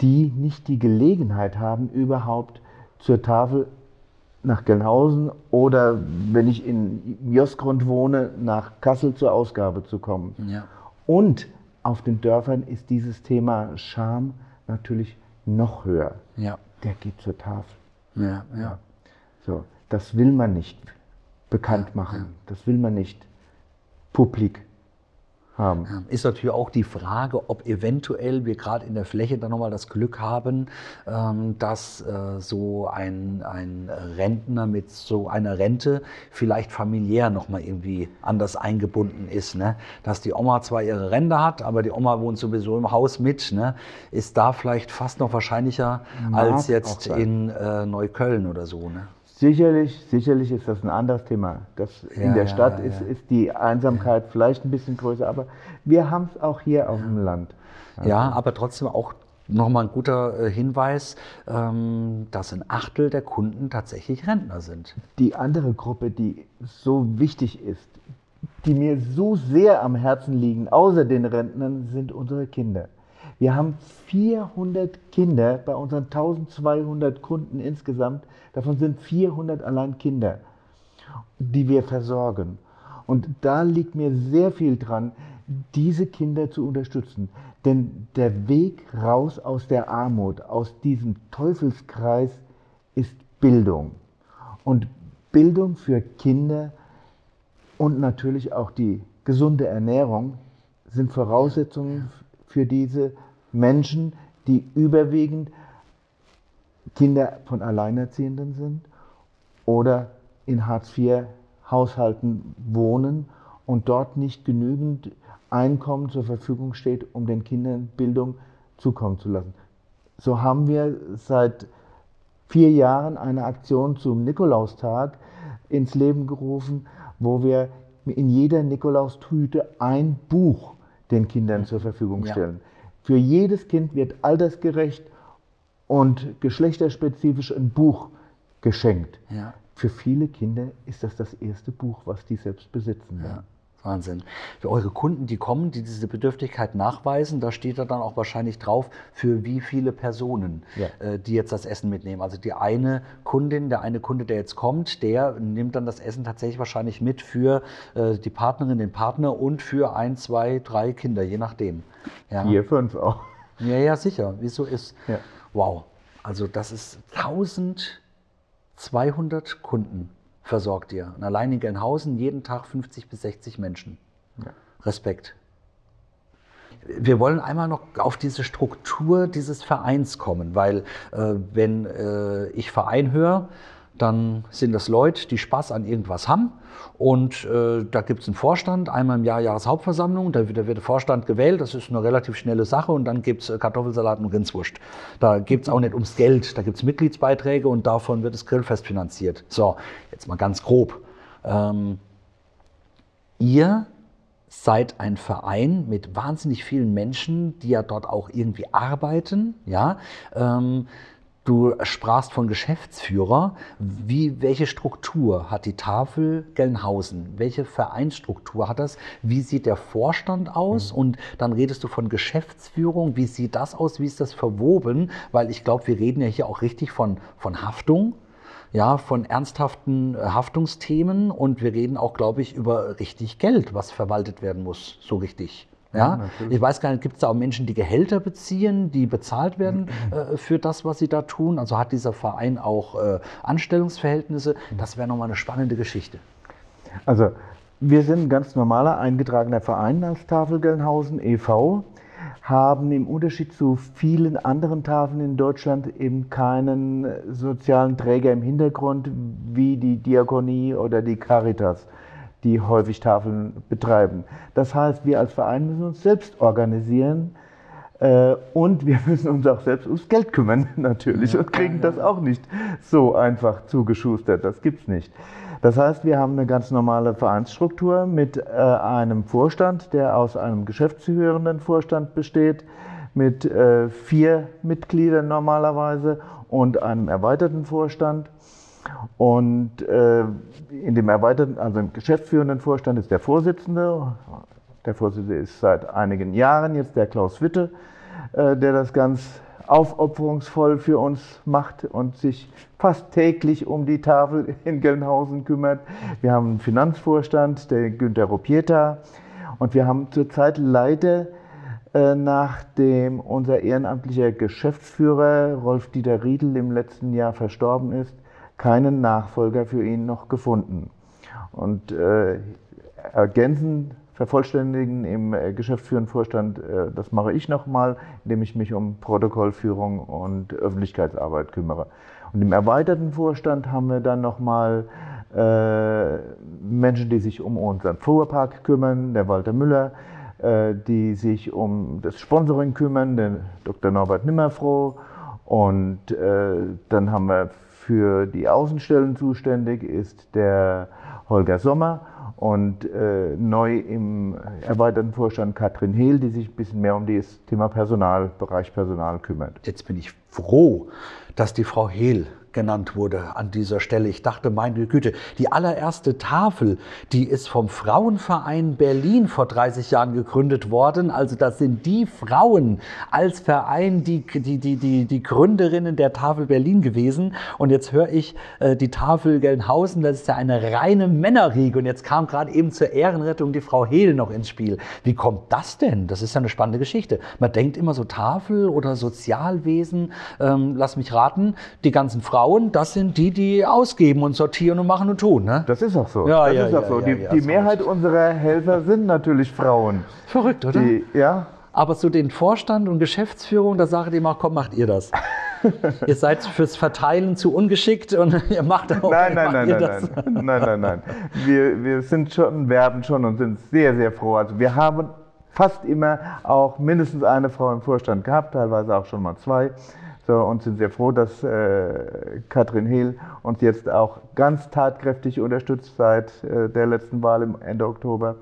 die nicht die Gelegenheit haben, überhaupt zur Tafel nach Gelnhausen oder wenn ich in Josgrund wohne, nach Kassel zur Ausgabe zu kommen. Ja. Und auf den Dörfern ist dieses Thema Scham natürlich noch höher. Ja. Der geht zur Tafel. Ja, ja. So, das will man nicht bekannt machen. Das will man nicht publik haben. Ist natürlich auch die Frage, ob eventuell wir gerade in der Fläche dann nochmal das Glück haben, ähm, dass äh, so ein, ein Rentner mit so einer Rente vielleicht familiär nochmal irgendwie anders eingebunden ist. Ne? Dass die Oma zwar ihre Rente hat, aber die Oma wohnt sowieso im Haus mit. Ne? Ist da vielleicht fast noch wahrscheinlicher Mag als jetzt in äh, Neukölln oder so. Ne? Sicherlich, sicherlich ist das ein anderes Thema. Das Ja, in der Stadt ja, ist, ja. ist die Einsamkeit vielleicht ein bisschen größer, aber wir haben es auch hier auf dem Land. Ja, aber trotzdem auch nochmal ein guter äh, Hinweis, ähm, dass ein Achtel der Kunden tatsächlich Rentner sind. Die andere Gruppe, die so wichtig ist, die mir so sehr am Herzen liegen, außer den Rentnern, sind unsere Kinder. Wir haben 400 Kinder bei unseren 1200 Kunden insgesamt. Davon sind 400 allein Kinder, die wir versorgen. Und da liegt mir sehr viel dran, diese Kinder zu unterstützen. Denn der Weg raus aus der Armut, aus diesem Teufelskreis, ist Bildung. Und Bildung für Kinder und natürlich auch die gesunde Ernährung sind Voraussetzungen für diese Menschen, die überwiegend Kinder von Alleinerziehenden sind oder in Hartz-IV-Haushalten wohnen und dort nicht genügend Einkommen zur Verfügung steht, um den Kindern Bildung zukommen zu lassen. So haben wir seit vier Jahren eine Aktion zum Nikolaustag ins Leben gerufen, wo wir in jeder Nikolaustüte ein Buch den Kindern zur Verfügung Ja. Für jedes Kind wird altersgerecht und geschlechterspezifisch ein Buch geschenkt. Ja. Für viele Kinder ist das das erste Buch, was die selbst besitzen. Ja, Wahnsinn. Für eure Kunden, die kommen, die diese Bedürftigkeit nachweisen, da steht da dann auch wahrscheinlich drauf, für wie viele Personen, Ja. äh, die jetzt das Essen mitnehmen. Also die eine Kundin, der eine Kunde, der jetzt kommt, der nimmt dann das Essen tatsächlich wahrscheinlich mit für äh, die Partnerin, den Partner und für ein, zwei, drei Kinder, je nachdem. Ja, Vier, fünf auch. ja, ja sicher. Wieso ist? Ja. Wow. Also das ist 1200 Kunden versorgt ihr. Und allein in Gelnhausen jeden Tag 50 bis 60 Menschen. Respekt. Wir wollen einmal noch auf diese Struktur dieses Vereins kommen, weil äh, wenn äh, ich Verein höre, dann sind das Leute, die Spaß an irgendwas haben. Und äh, da gibt es einen Vorstand, einmal im Jahr Jahreshauptversammlung, da wird, da wird der Vorstand gewählt, das ist eine relativ schnelle Sache und dann gibt es Kartoffelsalat und Rindswurst. Da geht es auch nicht ums Geld, da gibt es Mitgliedsbeiträge und davon wird das Grillfest finanziert. So, jetzt mal ganz grob. Ähm, ihr seid ein Verein mit wahnsinnig vielen Menschen, die ja dort auch irgendwie arbeiten. Ja? Ähm, du sprachst von Geschäftsführer. Wie, welche Struktur hat die Tafel Gelnhausen? Welche Vereinsstruktur hat das? Wie sieht der Vorstand aus? Und dann redest du von Geschäftsführung. Wie sieht das aus? Wie ist das verwoben? Weil ich glaube, wir reden ja hier auch richtig von, von Haftung ja, von ernsthaften äh, Haftungsthemen und wir reden auch, glaube ich, über richtig Geld, was verwaltet werden muss, so richtig. Ja, natürlich. ich weiß gar nicht, gibt es da auch Menschen, die Gehälter beziehen, die bezahlt werden äh, für das, was sie da tun? Also hat dieser Verein auch äh, Anstellungsverhältnisse? Das wäre nochmal eine spannende Geschichte. Also, wir sind ein ganz normaler eingetragener Verein als Tafel Gelnhausen e.V., haben im Unterschied zu vielen anderen Tafeln in Deutschland eben keinen sozialen Träger im Hintergrund wie die Diakonie oder die Caritas, die häufig Tafeln betreiben. Das heißt, wir als Verein müssen uns selbst organisieren äh, und wir müssen uns auch selbst ums Geld kümmern, natürlich, und kriegen das auch nicht so einfach zugeschustert. Das gibt's nicht. Das heißt, wir haben eine ganz normale Vereinsstruktur mit äh, einem Vorstand, der aus einem geschäftsführenden Vorstand besteht, mit äh, vier Mitgliedern normalerweise und einem erweiterten Vorstand. Und äh, in dem erweiterten, also im geschäftsführenden Vorstand ist der Vorsitzende. Der Vorsitzende ist seit einigen Jahren jetzt der Klaus Witte, äh, der das ganz aufopferungsvoll für uns macht und sich fast täglich um die Tafel in Gelnhausen kümmert. Wir haben einen Finanzvorstand, der Günter Ropieta, und wir haben zurzeit leider, äh, nachdem unser ehrenamtlicher Geschäftsführer Rolf-Dieter Riedel im letzten Jahr verstorben ist, keinen Nachfolger für ihn noch gefunden. Und äh, ergänzen vervollständigen im äh, geschäftsführenden Vorstand, äh, das mache ich nochmal, indem ich mich um Protokollführung und Öffentlichkeitsarbeit kümmere. Und im erweiterten Vorstand haben wir dann nochmal äh, Menschen, die sich um unseren Fuhrpark kümmern, der Walter Müller, äh, die sich um das Sponsoring kümmern, der Dr. Norbert Nimmerfroh. Und äh, dann haben wir für die Außenstellen zuständig ist der Holger Sommer und äh, neu im erweiterten Vorstand Katrin Hehl, die sich ein bisschen mehr um das Thema Personal, Bereich Personal kümmert. Jetzt bin ich froh, dass die Frau Hehl genannt wurde an dieser Stelle. Ich dachte, meine Güte, die allererste Tafel, die ist vom Frauenverein Berlin vor 30 Jahren gegründet worden. Also das sind die Frauen als Verein, die, die, die, die, die Gründerinnen der Tafel Berlin gewesen. Und jetzt höre ich äh, die Tafel Gelnhausen, das ist ja eine reine Männerriege. Und jetzt kam gerade eben zur Ehrenrettung die Frau Hehl noch ins Spiel. Wie kommt das denn? Das ist ja eine spannende Geschichte. Man denkt immer so Tafel oder Sozialwesen, ähm, lass mich raten, die ganzen Frauen Frauen, das sind die, die ausgeben und sortieren und machen und tun. Ne? Das ist auch so. Ja, das ja, ist auch ja, so. die, die Mehrheit unserer Helfer sind natürlich Frauen. Verrückt, oder? Die, ja. Aber so den Vorstand und Geschäftsführung, da sagt ihr mal, komm, macht ihr das. ihr seid fürs Verteilen zu ungeschickt und ihr macht auch Nein, nein, nein, nein, das. nein, nein, nein, nein. Wir, wir sind schon, werben schon und sind sehr, sehr froh. Also wir haben fast immer auch mindestens eine Frau im Vorstand gehabt, teilweise auch schon mal zwei. So, und sind sehr froh, dass äh, Katrin Hehl uns jetzt auch ganz tatkräftig unterstützt seit äh, der letzten Wahl im Ende Oktober.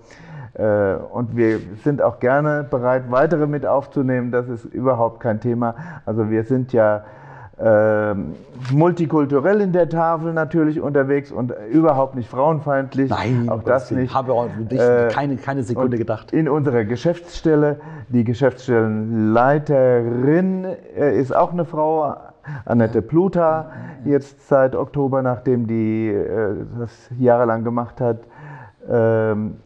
Äh, und wir sind auch gerne bereit, weitere mit aufzunehmen. Das ist überhaupt kein Thema. Also wir sind ja ähm, multikulturell in der Tafel natürlich unterwegs und überhaupt nicht frauenfeindlich. Nein, auch das nicht. Habe auch nicht, Äh, keine, keine Sekunde Und gedacht. In unserer Geschäftsstelle, die Geschäftsstellenleiterin äh, ist auch eine Frau, Annette Pluta, jetzt seit Oktober, nachdem die äh, das jahrelang gemacht hat. Ähm,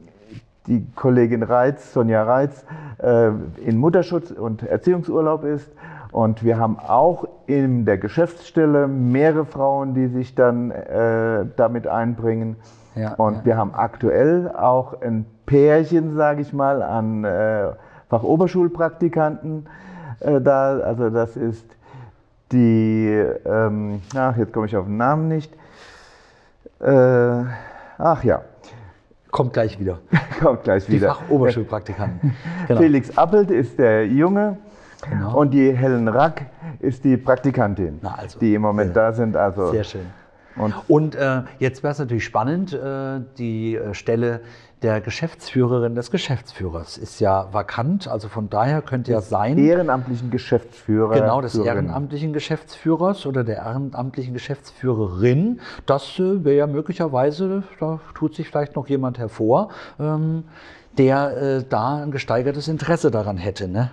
die Kollegin Reitz, Sonja Reitz, äh, in Mutterschutz und Erziehungsurlaub ist. Und wir haben auch in der Geschäftsstelle mehrere Frauen, die sich dann äh, damit einbringen. Ja, und ja. wir haben aktuell auch ein Pärchen, sage ich mal, an äh, Fachoberschulpraktikanten äh, da. Also das ist die, ähm, ach, jetzt komme ich auf den Namen nicht. Äh, ach ja, Kommt gleich wieder. kommt gleich Die wieder. Fachoberschulpraktikanten. Genau. Felix Appelt ist der Junge Genau. und die Helen Rack ist die Praktikantin, also, die im Moment sehr- da sind. Also Sehr schön. Und Und äh, jetzt wäre es natürlich spannend, äh, die äh, Stelle der Geschäftsführerin des Geschäftsführers ist ja vakant, also von daher könnte ja sein, ehrenamtlichen Geschäftsführer. genau des Führerin. ehrenamtlichen Geschäftsführers oder der ehrenamtlichen Geschäftsführerin, das äh, wäre ja möglicherweise, da tut sich vielleicht noch jemand hervor, ähm, der äh, da ein gesteigertes Interesse daran hätte. Ne?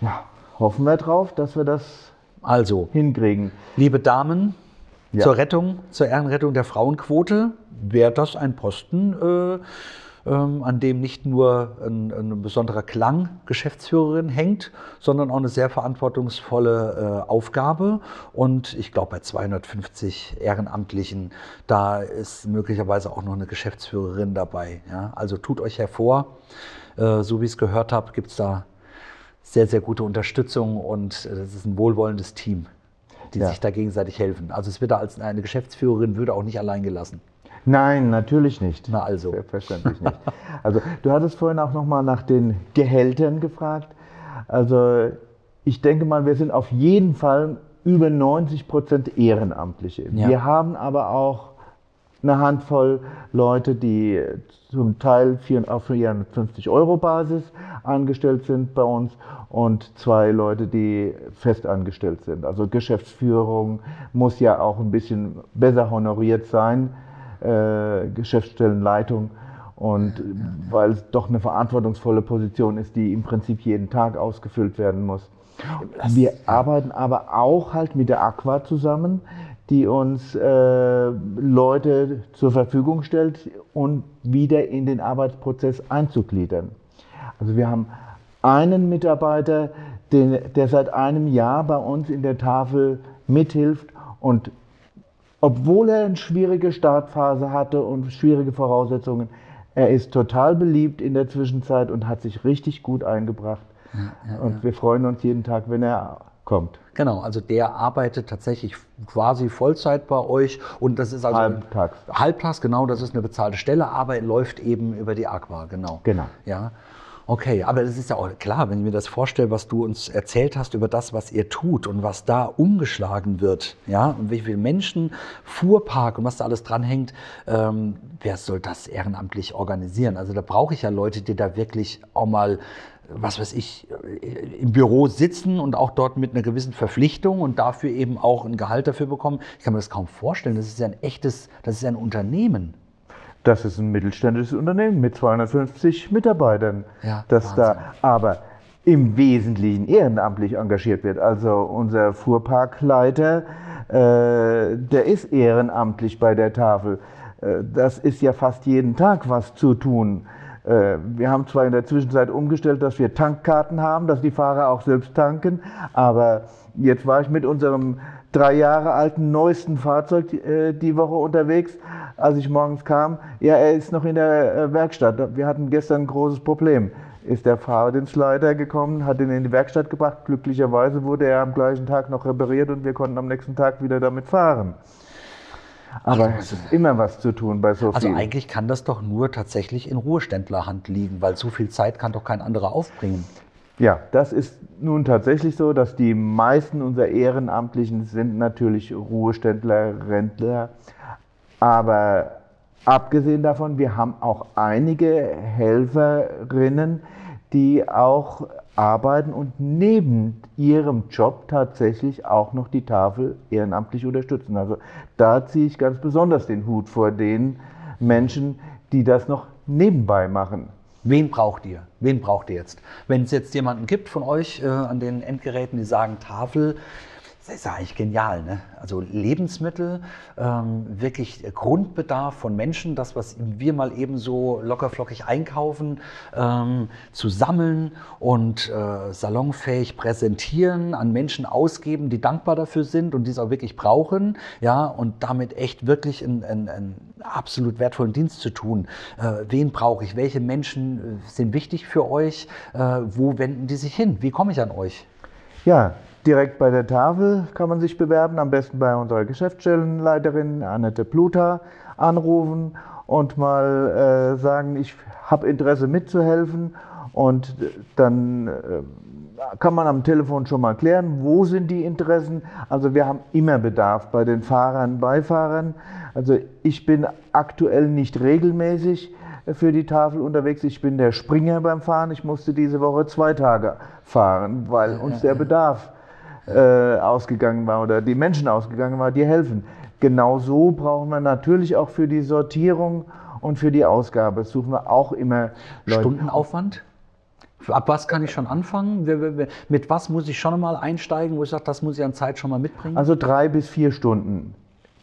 Ja, hoffen wir drauf, dass wir das Also, hinkriegen. Liebe Damen, Ja. zur Rettung, zur Ehrenrettung der Frauenquote wäre das ein Posten, äh, ähm, an dem nicht nur ein, ein besonderer Klang Geschäftsführerin hängt, sondern auch eine sehr verantwortungsvolle äh, Aufgabe. Und ich glaube, bei 250 Ehrenamtlichen, da ist möglicherweise auch noch eine Geschäftsführerin dabei. Ja? Also tut euch hervor. Äh, so wie ich es gehört habe, gibt es da sehr, sehr gute Unterstützung und äh, das ist ein wohlwollendes Team, die Ja. sich da gegenseitig helfen. Also es wird da als eine Geschäftsführerin würde auch nicht allein gelassen. Nein, natürlich nicht. Na also. Selbstverständlich nicht. Also du hattest vorhin auch nochmal nach den Gehältern gefragt. Also ich denke mal, wir sind auf jeden Fall über 90 Prozent Ehrenamtliche. Ja. Wir haben aber auch eine Handvoll Leute, die zum Teil auf 450 Euro Basis angestellt sind bei uns und zwei Leute, die fest angestellt sind. Also Geschäftsführung muss ja auch ein bisschen besser honoriert sein, äh, Geschäftsstellenleitung. Und weil es doch eine verantwortungsvolle Position ist, die im Prinzip jeden Tag ausgefüllt werden muss. Wir arbeiten aber auch halt mit der Aqua zusammen, die uns äh, Leute zur Verfügung stellt und wieder in den Arbeitsprozess einzugliedern. Also wir haben einen Mitarbeiter, den, der seit einem Jahr bei uns in der Tafel mithilft und obwohl er eine schwierige Startphase hatte und schwierige Voraussetzungen, er ist total beliebt in der Zwischenzeit und hat sich richtig gut eingebracht. Ja, ja, und ja. wir freuen uns jeden Tag, wenn er kommt. Genau, also der arbeitet tatsächlich quasi Vollzeit bei euch und das ist also halbtags. Halbtags, genau, das ist eine bezahlte Stelle, aber er läuft eben über die Aqua, genau. Genau. Ja. Okay, aber das ist ja auch klar, wenn ich mir das vorstelle, was du uns erzählt hast über das, was ihr tut und was da umgeschlagen wird, ja, und wie viele Menschen, Fuhrpark und was da alles dranhängt, ähm, wer soll das ehrenamtlich organisieren? Also da brauche ich ja Leute, die da wirklich auch mal was weiß ich, im Büro sitzen und auch dort mit einer gewissen Verpflichtung und dafür eben auch ein Gehalt dafür bekommen. Ich kann mir das kaum vorstellen. Das ist ja ein echtes, das ist ja ein Unternehmen. Das ist ein mittelständisches Unternehmen mit 250 Mitarbeitern, ja, das Wahnsinn. da aber im Wesentlichen ehrenamtlich engagiert wird. Also unser Fuhrparkleiter, äh, der ist ehrenamtlich bei der Tafel. Äh, das ist ja fast jeden Tag was zu tun. Äh, wir haben zwar in der Zwischenzeit umgestellt, dass wir Tankkarten haben, dass die Fahrer auch selbst tanken, aber jetzt war ich mit unserem drei Jahre alten neuesten Fahrzeug äh, die Woche unterwegs als ich morgens kam, ja, er ist noch in der äh, Werkstatt. Wir hatten gestern ein großes Problem. Ist der Fahrdienstleiter gekommen, hat ihn in die Werkstatt gebracht. Glücklicherweise wurde er am gleichen Tag noch repariert und wir konnten am nächsten Tag wieder damit fahren. Aber es ist immer was zu tun bei so also viel. Also eigentlich kann das doch nur tatsächlich in Ruheständlerhand liegen, weil so viel Zeit kann doch kein anderer aufbringen. Ja, das ist nun tatsächlich so, dass die meisten unserer Ehrenamtlichen sind natürlich Ruheständler, Rentner. Aber abgesehen davon, wir haben auch einige Helferinnen, die auch arbeiten und neben ihrem Job tatsächlich auch noch die Tafel ehrenamtlich unterstützen. Also da ziehe ich ganz besonders den Hut vor den Menschen, die das noch nebenbei machen. Wen braucht ihr? Wen braucht ihr jetzt? Wenn es jetzt jemanden gibt von euch äh, an den Endgeräten, die sagen, Tafel, das ist ja eigentlich genial. Ne? Also Lebensmittel, ähm, wirklich Grundbedarf von Menschen, das, was wir mal eben so lockerflockig einkaufen, ähm, zu sammeln und äh, salonfähig präsentieren, an Menschen ausgeben, die dankbar dafür sind und dies auch wirklich brauchen, ja, und damit echt wirklich einen absolut wertvollen Dienst zu tun. Äh, wen brauche ich? Welche Menschen äh, sind wichtig für euch? Äh, wo wenden die sich hin? Wie komme ich an euch? Ja, Direkt bei der Tafel kann man sich bewerben, am besten bei unserer Geschäftsstellenleiterin Annette Pluta anrufen und mal äh, sagen, ich habe Interesse mitzuhelfen und dann äh, kann man am Telefon schon mal klären, wo sind die Interessen. Also wir haben immer Bedarf bei den Fahrern, Beifahrern. Also ich bin aktuell nicht regelmäßig für die Tafel unterwegs. Ich bin der Springer beim Fahren. Ich musste diese Woche zwei Tage fahren, weil uns der Bedarf äh, ausgegangen war oder die Menschen ausgegangen war, die helfen. Genauso brauchen wir natürlich auch für die Sortierung und für die Ausgabe. Das suchen wir auch immer Leute. Stundenaufwand? Ab was kann ich schon anfangen? Mit was muss ich schon mal einsteigen, wo ich sage, das muss ich an Zeit schon mal mitbringen? Also drei bis vier Stunden.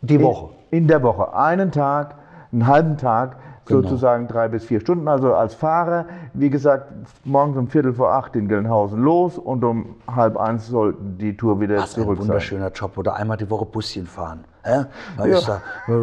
Die Woche? In, in der Woche. Einen Tag, einen halben Tag genau. sozusagen drei bis vier Stunden. Also als Fahrer, wie gesagt, morgens um Viertel vor acht in Gelnhausen los und um halb eins sollten die Tour wieder Was zurück ein wunderschöner sein. Job oder einmal die Woche Buschen fahren. Ja, da ja. ist da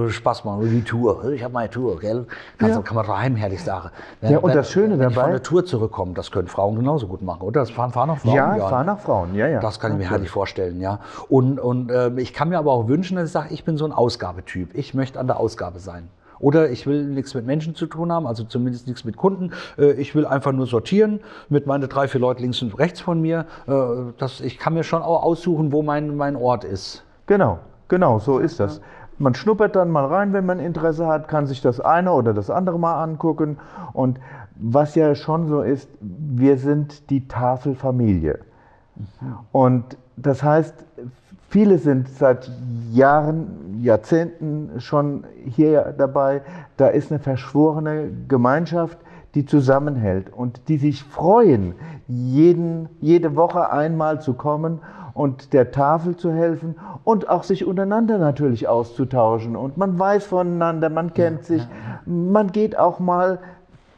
Spaß machen, die Tour. Ich habe meine Tour, gell? Kannst, ja. Kann man daheim herrlich sagen. Wenn, ja, und das Schöne wenn dabei. Wenn von der Tour zurückkommen, das können Frauen genauso gut machen, oder? Das fahren, fahren auch Frauen. Ja, ja fahren auch Frauen, ja, ja. Das kann ich mir herrlich vorstellen, ja. Und, und äh, ich kann mir aber auch wünschen, dass ich sage, ich bin so ein Ausgabetyp. Ich möchte an der Ausgabe sein. Oder ich will nichts mit Menschen zu tun haben, also zumindest nichts mit Kunden. Äh, ich will einfach nur sortieren mit meinen drei, vier Leuten links und rechts von mir. Äh, das, ich kann mir schon auch aussuchen, wo mein, mein Ort ist. Genau, genau, so ist das. Man schnuppert dann mal rein, wenn man Interesse hat, kann sich das eine oder das andere mal angucken. Und was ja schon so ist, wir sind die Tafelfamilie. Mhm. Und das heißt, Viele sind seit Jahren, Jahrzehnten schon hier dabei. Da ist eine verschworene Gemeinschaft, die zusammenhält und die sich freuen, jeden, jede Woche einmal zu kommen und der Tafel zu helfen und auch sich untereinander natürlich auszutauschen. Und man weiß voneinander, man kennt sich, man geht auch mal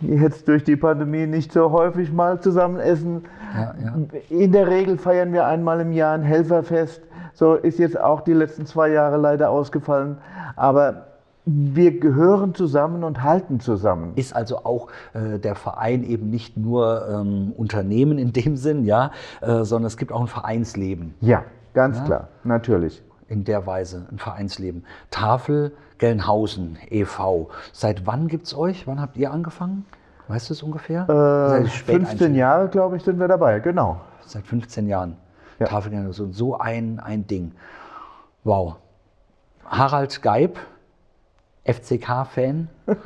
jetzt durch die Pandemie nicht so häufig mal zusammen essen. Ja, ja. In der Regel feiern wir einmal im Jahr ein Helferfest. So ist jetzt auch die letzten zwei Jahre leider ausgefallen. Aber wir gehören zusammen und halten zusammen. Ist also auch äh, der Verein eben nicht nur ähm, Unternehmen in dem Sinn, ja, äh, sondern es gibt auch ein Vereinsleben. Ja, ganz ja? klar, natürlich. In der Weise ein Vereinsleben. Tafel Gelnhausen e.V. Seit wann gibt es euch? Wann habt ihr angefangen? Weißt du es ungefähr? Äh, 15 Jahre, glaube ich, sind wir dabei, genau. Seit 15 Jahren. Ja. Tafel Gelnhausen. So ein, ein Ding. Wow. Harald Geib, FCK-Fan,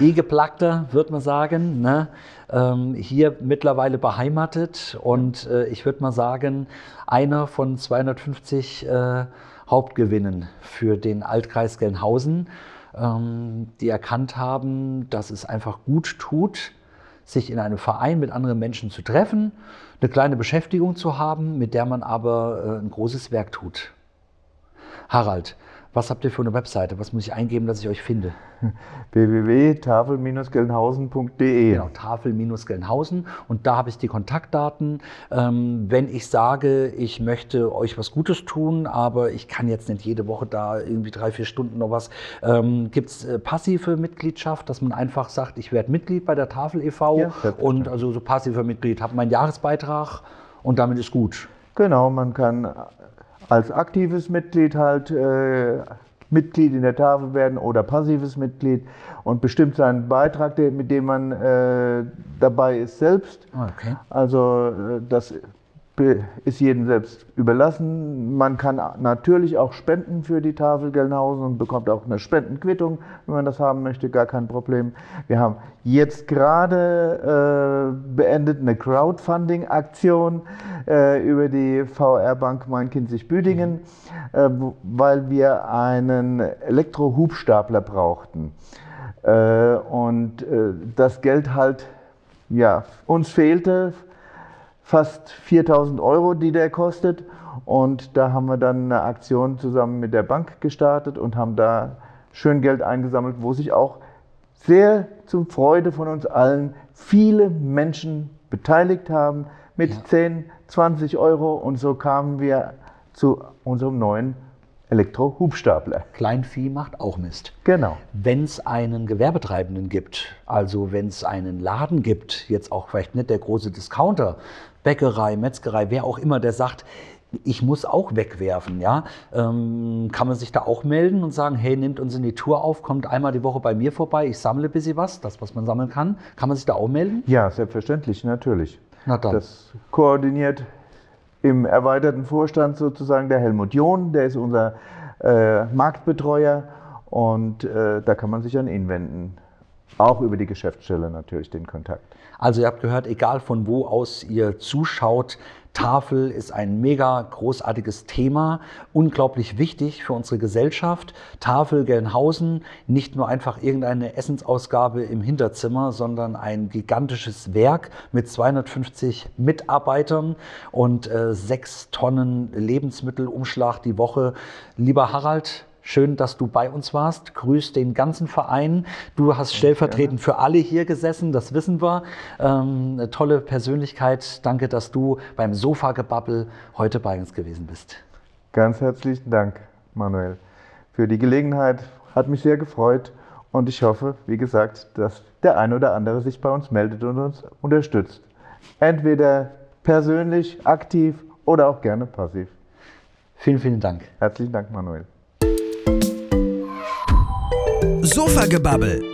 E-Geplackter, würde man sagen. Ne? Ähm, hier mittlerweile beheimatet und äh, ich würde mal sagen, einer von 250 äh, Hauptgewinnen für den Altkreis Gelnhausen, ähm, die erkannt haben, dass es einfach gut tut, sich in einem Verein mit anderen Menschen zu treffen, eine kleine Beschäftigung zu haben, mit der man aber äh, ein großes Werk tut. Harald, was habt ihr für eine Webseite? Was muss ich eingeben, dass ich euch finde? www.tafel-gelnhausen.de Genau, Tafel-Gelnhausen. Und da habe ich die Kontaktdaten. Ähm, wenn ich sage, ich möchte euch was Gutes tun, aber ich kann jetzt nicht jede Woche da irgendwie drei, vier Stunden noch was. Ähm, Gibt es äh, passive Mitgliedschaft, dass man einfach sagt, ich werde Mitglied bei der Tafel e.V. Ja, und also so passiver Mitglied, habe meinen Jahresbeitrag und damit ist gut. Genau, man kann als aktives Mitglied halt äh, Mitglied in der Tafel werden oder passives Mitglied und bestimmt seinen Beitrag, mit dem man äh, dabei ist, selbst. Okay. Also äh, das ist jedem selbst überlassen. Man kann natürlich auch spenden für die Tafel Gelnhausen und bekommt auch eine Spendenquittung, wenn man das haben möchte, gar kein Problem. Wir haben jetzt gerade äh, beendet eine Crowdfunding-Aktion äh, über die VR Bank Main-Kinzig-Büdingen, äh, weil wir einen Elektrohubstapler brauchten. Äh, und äh, das Geld halt, ja, uns fehlte fast 4000 Euro, die der kostet. Und da haben wir dann eine Aktion zusammen mit der Bank gestartet und haben da schön Geld eingesammelt, wo sich auch sehr zum Freude von uns allen viele Menschen beteiligt haben mit ja. 10, 20 Euro. Und so kamen wir zu unserem neuen Elektrohubstapler. Kleinvieh macht auch Mist. Genau. Wenn es einen Gewerbetreibenden gibt, also wenn es einen Laden gibt, jetzt auch vielleicht nicht der große Discounter, Bäckerei, Metzgerei, wer auch immer, der sagt, ich muss auch wegwerfen, ja. Ähm, kann man sich da auch melden und sagen, hey, nehmt uns in die Tour auf, kommt einmal die Woche bei mir vorbei, ich sammle ein bisschen was, das, was man sammeln kann. Kann man sich da auch melden? Ja, selbstverständlich, natürlich. Na dann. Das koordiniert im erweiterten Vorstand sozusagen der Helmut John, der ist unser äh, Marktbetreuer und äh, da kann man sich an ihn wenden. Auch über die Geschäftsstelle natürlich den Kontakt. Also ihr habt gehört, egal von wo aus ihr zuschaut, Tafel ist ein mega großartiges Thema, unglaublich wichtig für unsere Gesellschaft. Tafel Gelnhausen, nicht nur einfach irgendeine Essensausgabe im Hinterzimmer, sondern ein gigantisches Werk mit 250 Mitarbeitern und äh, sechs Tonnen Lebensmittelumschlag die Woche. Lieber Harald, Schön, dass du bei uns warst. Grüß den ganzen Verein. Du hast stellvertretend für alle hier gesessen, das wissen wir. Ähm, eine tolle Persönlichkeit. Danke, dass du beim Sofa-Gebabbel heute bei uns gewesen bist. Ganz herzlichen Dank, Manuel, für die Gelegenheit. Hat mich sehr gefreut und ich hoffe, wie gesagt, dass der ein oder andere sich bei uns meldet und uns unterstützt. Entweder persönlich, aktiv oder auch gerne passiv. Vielen, vielen Dank. Herzlichen Dank, Manuel. Sofagebabbel